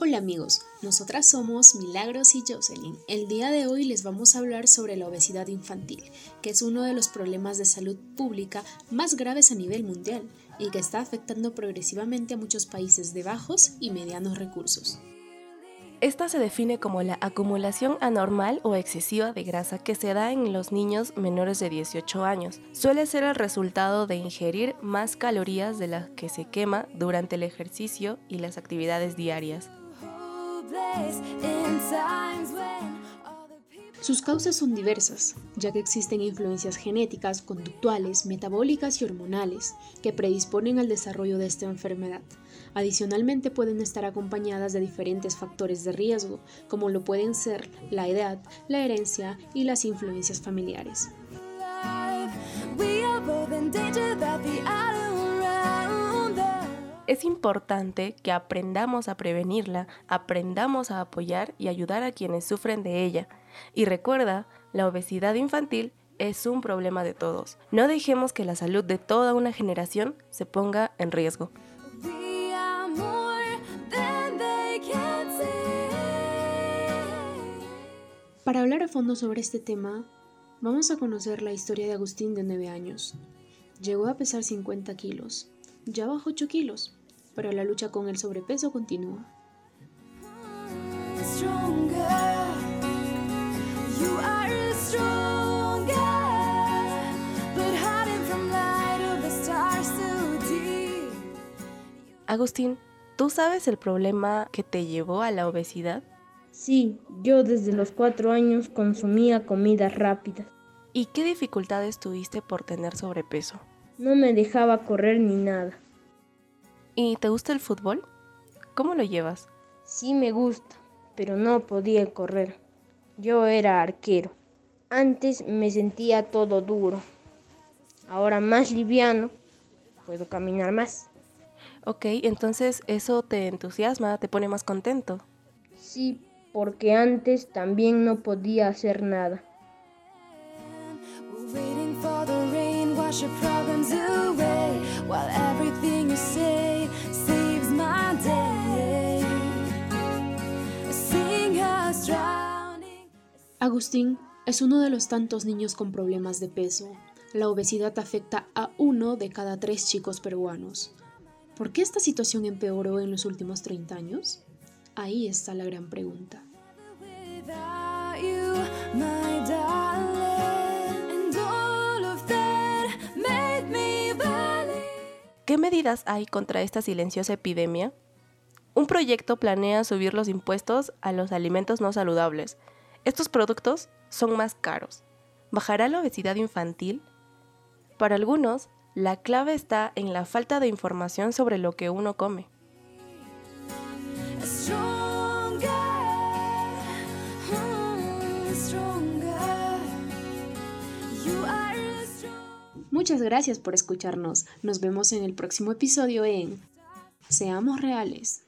Hola amigos, nosotras somos Milagros y Jocelyn. El día de hoy les vamos a hablar sobre la obesidad infantil, que es uno de los problemas de salud pública más graves a nivel mundial y que está afectando progresivamente a muchos países de bajos y medianos recursos. Esta se define como la acumulación anormal o excesiva de grasa que se da en los niños menores de 18 años. Suele ser el resultado de ingerir más calorías de las que se quema durante el ejercicio y las actividades diarias. Sus causas son diversas, ya que existen influencias genéticas, conductuales, metabólicas y hormonales que predisponen al desarrollo de esta enfermedad. Adicionalmente pueden estar acompañadas de diferentes factores de riesgo, como lo pueden ser la edad, la herencia y las influencias familiares. Es importante que aprendamos a prevenirla, aprendamos a apoyar y ayudar a quienes sufren de ella. Y recuerda, la obesidad infantil es un problema de todos. No dejemos que la salud de toda una generación se ponga en riesgo. Para hablar a fondo sobre este tema, vamos a conocer la historia de Agustín de 9 años. Llegó a pesar 50 kilos, ya bajó 8 kilos pero la lucha con el sobrepeso continúa. Agustín, ¿tú sabes el problema que te llevó a la obesidad? Sí, yo desde los cuatro años consumía comidas rápidas. ¿Y qué dificultades tuviste por tener sobrepeso? No me dejaba correr ni nada. ¿Y te gusta el fútbol? ¿Cómo lo llevas? Sí me gusta, pero no podía correr. Yo era arquero. Antes me sentía todo duro. Ahora más liviano, puedo caminar más. Ok, entonces eso te entusiasma, te pone más contento. Sí, porque antes también no podía hacer nada. Agustín es uno de los tantos niños con problemas de peso. La obesidad afecta a uno de cada tres chicos peruanos. ¿Por qué esta situación empeoró en los últimos 30 años? Ahí está la gran pregunta. ¿Qué medidas hay contra esta silenciosa epidemia? Un proyecto planea subir los impuestos a los alimentos no saludables, estos productos son más caros. ¿Bajará la obesidad infantil? Para algunos, la clave está en la falta de información sobre lo que uno come. Muchas gracias por escucharnos. Nos vemos en el próximo episodio en Seamos Reales.